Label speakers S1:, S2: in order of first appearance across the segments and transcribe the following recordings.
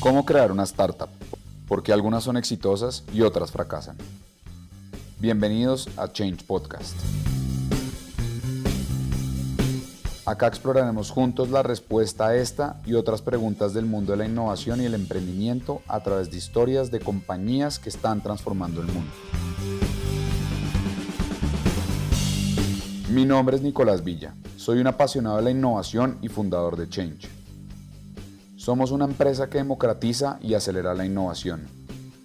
S1: ¿Cómo crear una startup? Porque algunas son exitosas y otras fracasan. Bienvenidos a Change Podcast. Acá exploraremos juntos la respuesta a esta y otras preguntas del mundo de la innovación y el emprendimiento a través de historias de compañías que están transformando el mundo. Mi nombre es Nicolás Villa, soy un apasionado de la innovación y fundador de Change. Somos una empresa que democratiza y acelera la innovación.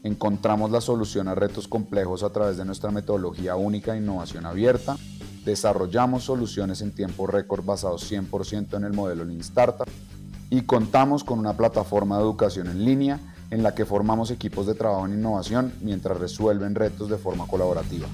S1: Encontramos la solución a retos complejos a través de nuestra metodología única de innovación abierta. Desarrollamos soluciones en tiempo récord basados 100% en el modelo Lean Startup y contamos con una plataforma de educación en línea en la que formamos equipos de trabajo en innovación mientras resuelven retos de forma colaborativa.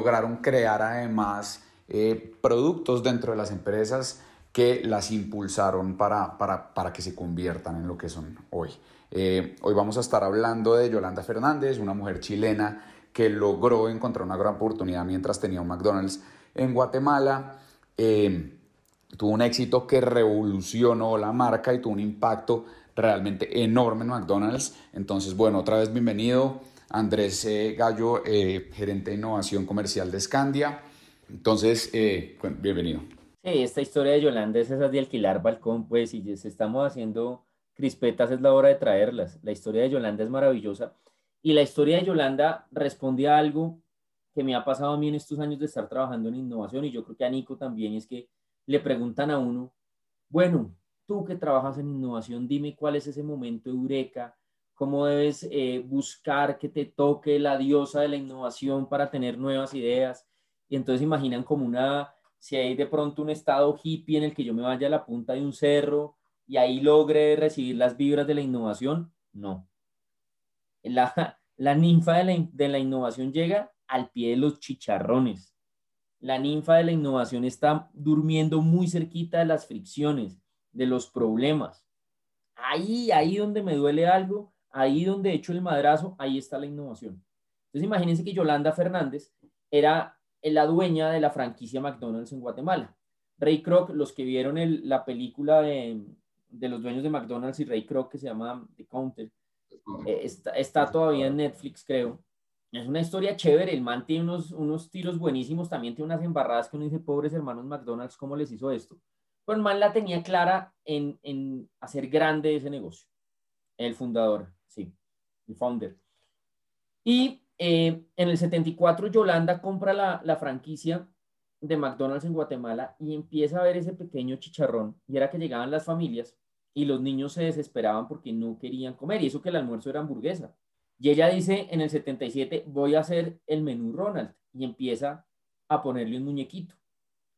S1: Lograron crear además eh, productos dentro de las empresas que las impulsaron para, para, que se conviertan en lo que son hoy. Eh, hoy vamos a estar hablando de Yolanda Fernández, una mujer chilena que logró encontrar una gran oportunidad mientras tenía un McDonald's en Guatemala. Eh, tuvo un éxito que revolucionó la marca y tuvo un impacto realmente enorme en McDonald's. Entonces, bueno, otra vez bienvenido. Andrés eh, Gallo, eh, gerente de innovación comercial de Scandia. Entonces, eh, bienvenido.
S2: Sí, esta historia de Yolanda es esa de alquilar balcón, pues, si estamos haciendo crispetas es la hora de traerlas. La historia de Yolanda es maravillosa. Y la historia de Yolanda responde a algo que me ha pasado a mí en estos años de estar trabajando en innovación, y yo creo que a Nico también, es que le preguntan a uno, bueno, tú que trabajas en innovación, dime cuál es ese momento eureka cómo debes eh, buscar que te toque la diosa de la innovación para tener nuevas ideas. Y entonces imaginan como una, si hay de pronto un estado hippie en el que yo me vaya a la punta de un cerro y ahí logre recibir las vibras de la innovación, no. La, la ninfa de la, de la innovación llega al pie de los chicharrones. La ninfa de la innovación está durmiendo muy cerquita de las fricciones, de los problemas. Ahí, ahí donde me duele algo, ahí donde he hecho el madrazo, ahí está la innovación. Entonces imagínense que Yolanda Fernández era la dueña de la franquicia McDonald's en Guatemala. Ray Kroc, los que vieron la película de, los dueños de McDonald's y Ray Kroc que se llama The Counter, eh, está, todavía en Netflix, creo. Es una historia chévere, el man tiene unos, unos tiros buenísimos, también tiene unas embarradas que uno dice, pobres hermanos McDonald's, ¿cómo les hizo esto? Pero el man la tenía clara en, en hacer grande ese negocio, el fundador el founder. Y eh, en el 74 Yolanda compra la, la franquicia de McDonald's en Guatemala y empieza a ver ese pequeño chicharrón y era que llegaban las familias y los niños se desesperaban porque no querían comer y eso que el almuerzo era hamburguesa. Y ella dice en el 77 voy a hacer el menú Ronald y empieza a ponerle un muñequito.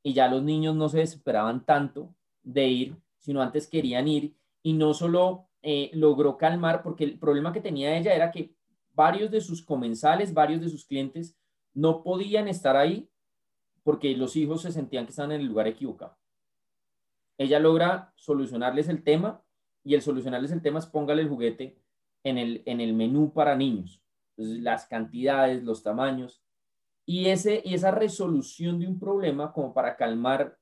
S2: Y ya los niños no se desesperaban tanto de ir, sino antes querían ir y no solo eh, logró calmar, porque el problema que tenía ella era que varios de sus comensales, varios de sus clientes no podían estar ahí porque los hijos se sentían que estaban en el lugar equivocado. Ella logra solucionarles el tema y el solucionarles el tema es póngale el juguete en el, en el menú para niños. las cantidades, los tamaños y, ese, y esa resolución de un problema como para calmar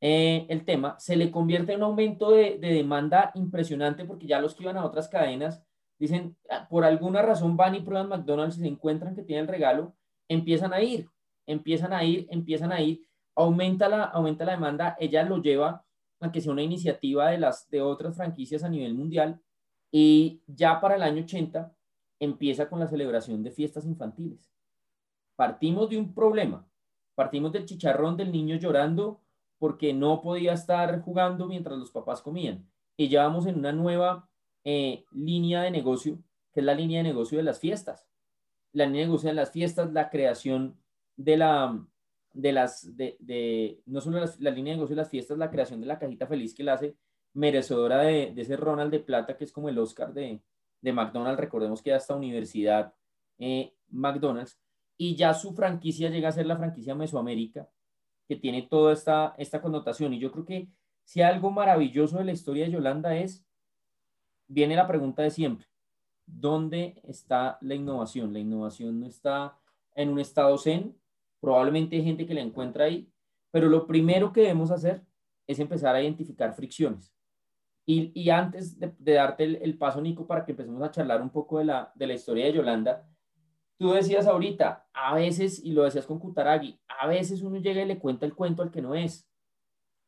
S2: eh, el tema, se le convierte en un aumento de, demanda impresionante porque ya los que iban a otras cadenas dicen, ah, por alguna razón van y prueban McDonald's y se encuentran que tienen regalo, empiezan a ir, empiezan a ir, empiezan a ir, aumenta la, aumenta la demanda, ella lo lleva a que sea una iniciativa de, las, de otras franquicias a nivel mundial y ya para el año 80 empieza con la celebración de fiestas infantiles. Partimos de un problema, partimos del chicharrón del niño llorando porque no podía estar jugando mientras los papás comían. Y ya vamos en una nueva eh, línea de negocio, que es la línea de negocio de las fiestas. La línea de negocio de las fiestas, la creación de la, de las, de, no solo la línea de negocio de las fiestas, la creación de la cajita feliz que la hace merecedora de, ese Ronald de Plata, que es como el Oscar de, de McDonald's. Recordemos que hasta Universidad eh, McDonald's. Y ya su franquicia llega a ser la franquicia Mesoamérica, que tiene toda esta, esta connotación. Y yo creo que si algo maravilloso de la historia de Yolanda es, viene la pregunta de siempre, ¿dónde está la innovación? La innovación no está en un estado zen, Probablemente hay gente que la encuentra ahí, pero lo primero que debemos hacer es empezar a identificar fricciones. Y, y antes de, darte el, paso, Nico, para que empecemos a charlar un poco de la, de la historia de Yolanda, tú decías ahorita, a veces, y lo decías con Kutaragi, a veces uno llega y le cuenta el cuento al que no es.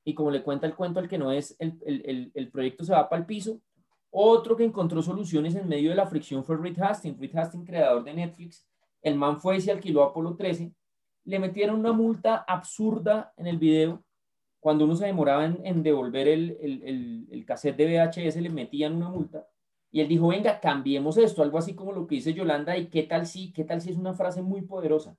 S2: Y como le cuenta el cuento al que no es, el, el, el proyecto se va para el piso. Otro que encontró soluciones en medio de la fricción fue Reed Hastings. Reed Hastings, creador de Netflix. El man fue y se alquiló Apolo 13. Le metieron una multa absurda en el video cuando uno se demoraba en, devolver el, el, el, cassette de VHS, le metían una multa. Y él dijo, venga, cambiemos esto, algo así como lo que dice Yolanda, y qué tal si, qué tal si es una frase muy poderosa.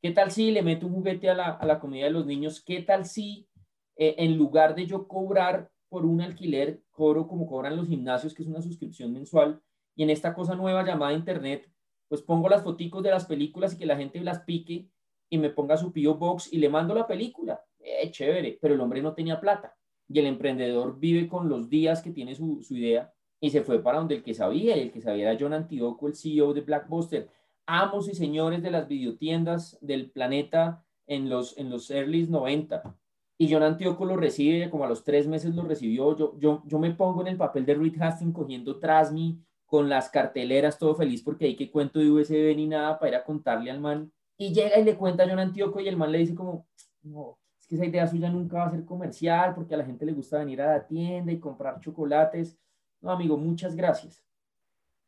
S2: ¿Qué tal si le meto un juguete a la, a la comida de los niños? ¿Qué tal si eh, en lugar de yo cobrar por un alquiler, cobro como cobran los gimnasios, que es una suscripción mensual, y en esta cosa nueva llamada Internet, pues pongo las foticos de las películas y que la gente las pique y me ponga su P.O. Box y le mando la película eh, chévere, pero el hombre no tenía plata y el emprendedor vive con los días que tiene su, idea y se fue para donde el que sabía, el que sabía era John Antioco, el CEO de Blackbuster, amos y señores de las videotiendas del planeta en los, en los early 90. Y John Antioco lo recibe, como a los tres meses lo recibió. Yo, yo, yo me pongo en el papel de Reed Hastings cogiendo tras mí con las carteleras, todo feliz porque hay que cuento de USB ni nada para ir a contarle al man. Y llega y le cuenta a John Antioco y el man le dice como, no, esa idea suya nunca va a ser comercial porque a la gente le gusta venir a la tienda y comprar chocolates. No, amigo, muchas gracias.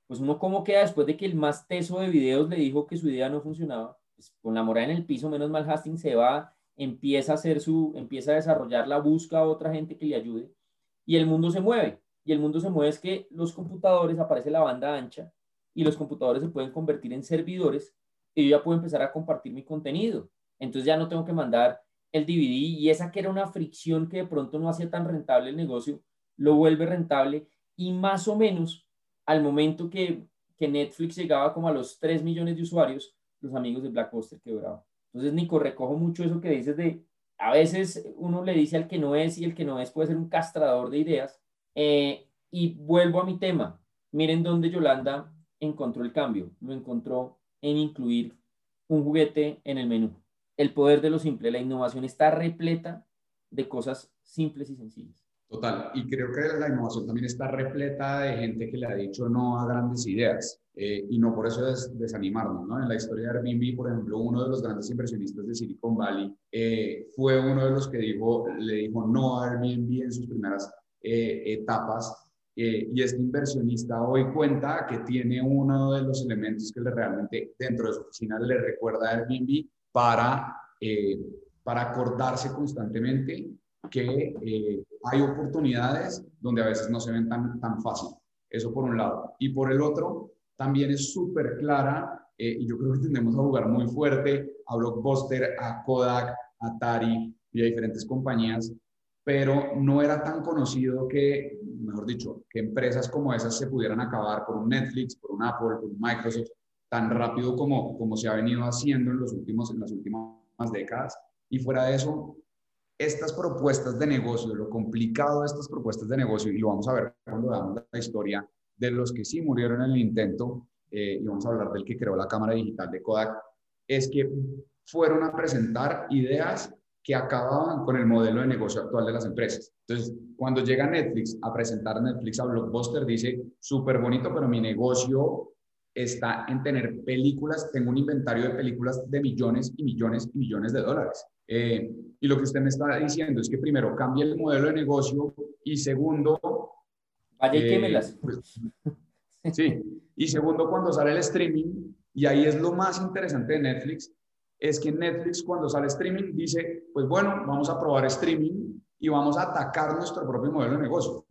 S2: Pues uno cómo queda después de que el más teso de videos le dijo que su idea no funcionaba. Pues con la morada en el piso, menos mal Hastings se va, empieza a hacer su, empieza a desarrollarla, busca a otra gente que le ayude y el mundo se mueve. Y el mundo se mueve es que los computadores, aparece la banda ancha y los computadores se pueden convertir en servidores y yo ya puedo empezar a compartir mi contenido. Entonces ya no tengo que mandar el DVD y esa que era una fricción que de pronto no hacía tan rentable el negocio, lo vuelve rentable y más o menos al momento que, Netflix llegaba como a los 3 millones de usuarios, los amigos de Blackbuster quebraban. Entonces, Nico, recojo mucho eso que dices de, a veces uno le dice al que no es y el que no es puede ser un castrador de ideas. Eh, y vuelvo a mi tema. Miren dónde Yolanda encontró el cambio. Lo encontró en incluir un juguete en el menú el poder de lo simple. La innovación está repleta de cosas simples y sencillas.
S1: Total, y creo que la innovación también está repleta de gente que le ha dicho no a grandes ideas eh, y no por eso es desanimarnos. ¿no? En la historia de Airbnb, por ejemplo, uno de los grandes inversionistas de Silicon Valley eh, fue uno de los que dijo, le dijo no a Airbnb en sus primeras eh, etapas y este inversionista hoy cuenta que tiene uno de los elementos que le realmente dentro de su oficina le recuerda a Airbnb para, para acordarse constantemente que hay oportunidades donde a veces no se ven tan, tan fácil. Eso por un lado. Y por el otro, también es súper clara, eh, y yo creo que tendemos a jugar muy fuerte a Blockbuster, a Kodak, a Atari y a diferentes compañías, pero no era tan conocido que, mejor dicho, que empresas como esas se pudieran acabar por un Netflix, por un Apple, por un Microsoft, tan rápido como, como se ha venido haciendo en, los últimos, en las últimas décadas. Y fuera de eso, estas propuestas de negocio, lo complicado de estas propuestas de negocio, y lo vamos a ver cuando veamos la historia de los que sí murieron en el intento, eh, y vamos a hablar del que creó la cámara digital de Kodak, es que fueron a presentar ideas que acababan con el modelo de negocio actual de las empresas. Entonces, cuando llega Netflix a presentar Netflix a Blockbuster, dice, súper bonito, pero mi negocio está en tener películas, tengo un inventario de películas de millones y millones y millones de dólares. Eh, y lo que usted me está diciendo es que primero cambie el modelo de negocio y segundo...
S2: Vaya eh,
S1: pues, sí, y segundo cuando sale el streaming, y ahí es lo más interesante de Netflix, es que Netflix cuando sale streaming dice, pues bueno, vamos a probar streaming y vamos a atacar nuestro propio modelo de negocio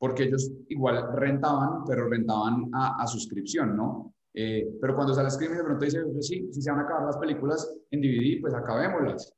S1: porque ellos igual rentaban, pero rentaban a, suscripción, ¿no? Eh, pero cuando sale streaming de pronto dice, pues sí, si se van a acabar las películas en DVD, pues acabémoslas.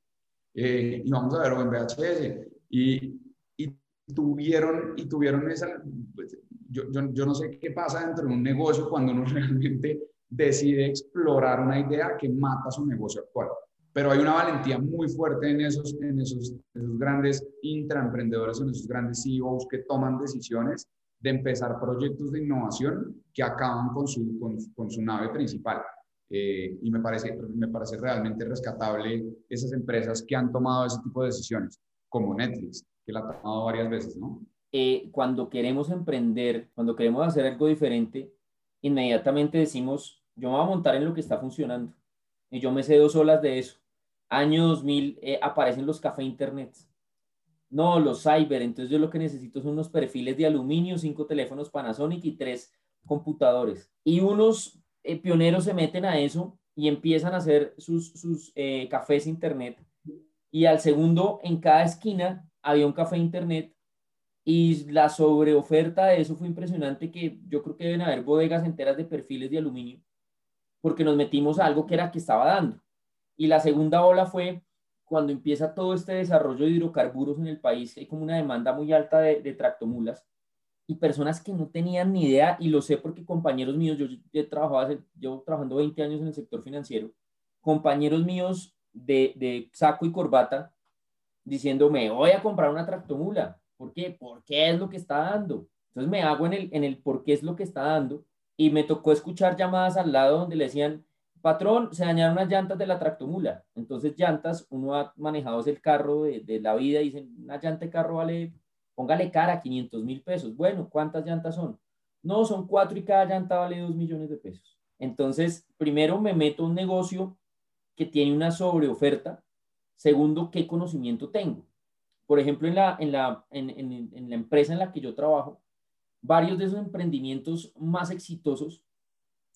S1: Eh, y vamos a ver en VHS. Y, y, tuvieron, y tuvieron esa, pues, yo, yo, yo, no sé qué pasa dentro de un negocio cuando uno realmente decide explorar una idea que mata su negocio actual pero hay una valentía muy fuerte en esos, en esos, esos grandes intraemprendedores, en esos grandes CEOs que toman decisiones de empezar proyectos de innovación que acaban con su, con, su nave principal. Eh, y me parece, me parece realmente rescatable esas empresas que han tomado ese tipo de decisiones, como Netflix, que la ha tomado varias veces, ¿no?
S2: Eh, cuando queremos emprender, cuando queremos hacer algo diferente, inmediatamente decimos, yo me voy a montar en lo que está funcionando. Y yo me sé dos olas de eso. Año 2000 eh, aparecen los café internet. No, los cyber. Entonces yo lo que necesito son unos perfiles de aluminio, cinco teléfonos Panasonic y tres computadores. Y unos eh, pioneros se meten a eso y empiezan a hacer sus, sus eh, cafés internet. Y al segundo, en cada esquina había un café internet y la sobreoferta de eso fue impresionante que yo creo que deben haber bodegas enteras de perfiles de aluminio porque nos metimos a algo que era que estaba dando. Y la segunda ola fue cuando empieza todo este desarrollo de hidrocarburos en el país, hay como una demanda muy alta de, de tractomulas y personas que no tenían ni idea, y lo sé porque compañeros míos, yo, he trabajado, llevo trabajando 20 años en el sector financiero, compañeros míos de, de saco y corbata diciéndome, voy a comprar una tractomula. ¿Por qué? Porque es lo que está dando. Entonces me hago en el, en el por qué es lo que está dando y me tocó escuchar llamadas al lado donde le decían, patrón, se dañaron unas llantas de la tractomula. Entonces llantas, uno ha manejado el carro de, de la vida dicen, una llanta de carro vale Póngale cara, 500 mil pesos. Bueno, ¿cuántas llantas son? No, son cuatro y cada llanta vale dos millones de pesos. Entonces, primero me meto a un negocio que tiene una sobreoferta. Segundo, ¿qué conocimiento tengo? Por ejemplo, en la, en la, en, la empresa en la que yo trabajo, varios de esos emprendimientos más exitosos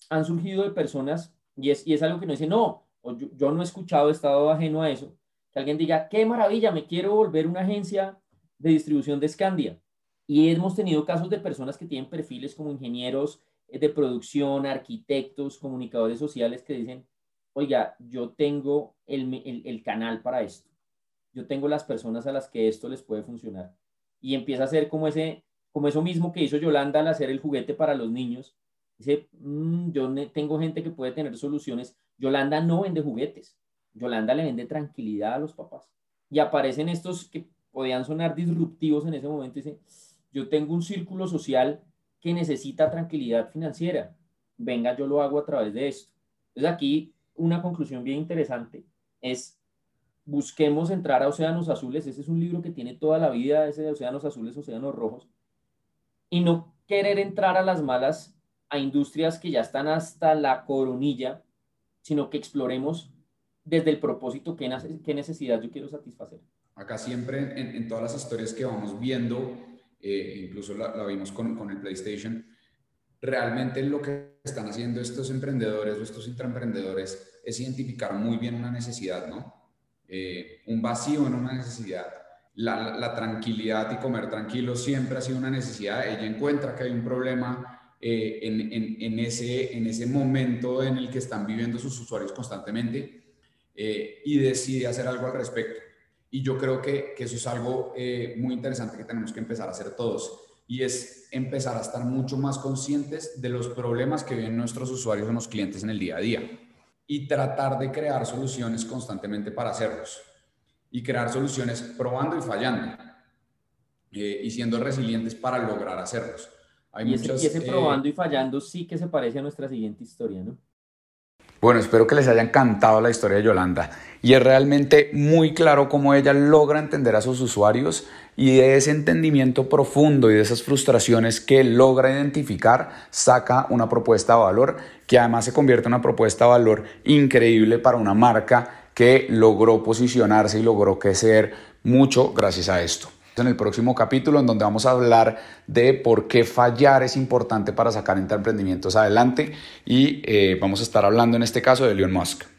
S2: han surgido de personas, y es, y es algo que no dice, no, yo, yo no he escuchado, he estado ajeno a eso, que alguien diga, qué maravilla, me quiero volver una agencia de distribución de Scandia. Y hemos tenido casos de personas que tienen perfiles como ingenieros eh, de producción, arquitectos, comunicadores sociales que dicen, oiga, yo tengo el, canal para esto. Yo tengo las personas a las que esto les puede funcionar. Y empieza a ser como, ese, como eso mismo que hizo Yolanda al hacer el juguete para los niños. Dice, mm, yo tengo gente que puede tener soluciones. Yolanda no vende juguetes. Yolanda le vende tranquilidad a los papás. Y aparecen estos que podían sonar disruptivos en ese momento, dice, yo tengo un círculo social que necesita tranquilidad financiera, venga, yo lo hago a través de esto. Entonces aquí una conclusión bien interesante es, busquemos entrar a Océanos Azules, ese es un libro que tiene toda la vida, ese de Océanos Azules, Océanos Rojos, y no querer entrar a las malas a industrias que ya están hasta la coronilla, sino que exploremos desde el propósito qué, necesidad yo quiero satisfacer.
S1: Acá siempre en, todas las historias que vamos viendo, eh, incluso la, vimos con, con, el PlayStation, realmente lo que están haciendo estos emprendedores o estos intraemprendedores es identificar muy bien una necesidad, ¿no? Eh, un vacío en una necesidad. La, la, tranquilidad y comer tranquilo siempre ha sido una necesidad. Ella encuentra que hay un problema eh, en, ese, en ese momento en el que están viviendo sus usuarios constantemente y decide hacer algo al respecto. Y yo creo que, eso es algo eh, muy interesante que tenemos que empezar a hacer todos y es empezar a estar mucho más conscientes de los problemas que viven nuestros usuarios o los clientes en el día a día y tratar de crear soluciones constantemente para hacerlos y crear soluciones probando y fallando eh, y siendo resilientes para lograr hacerlos.
S2: Hay y, ese, y ese probando y fallando sí que se parece a nuestra siguiente historia, ¿no?
S1: Bueno, espero que les haya encantado la historia de Yolanda y es realmente muy claro cómo ella logra entender a sus usuarios y de ese entendimiento profundo y de esas frustraciones que logra identificar saca una propuesta de valor que además se convierte en una propuesta de valor increíble para una marca que logró posicionarse y logró crecer mucho gracias a esto en el próximo capítulo en donde vamos a hablar de por qué fallar es importante para sacar emprendimientos adelante y eh, vamos a estar hablando en este caso de Elon Musk.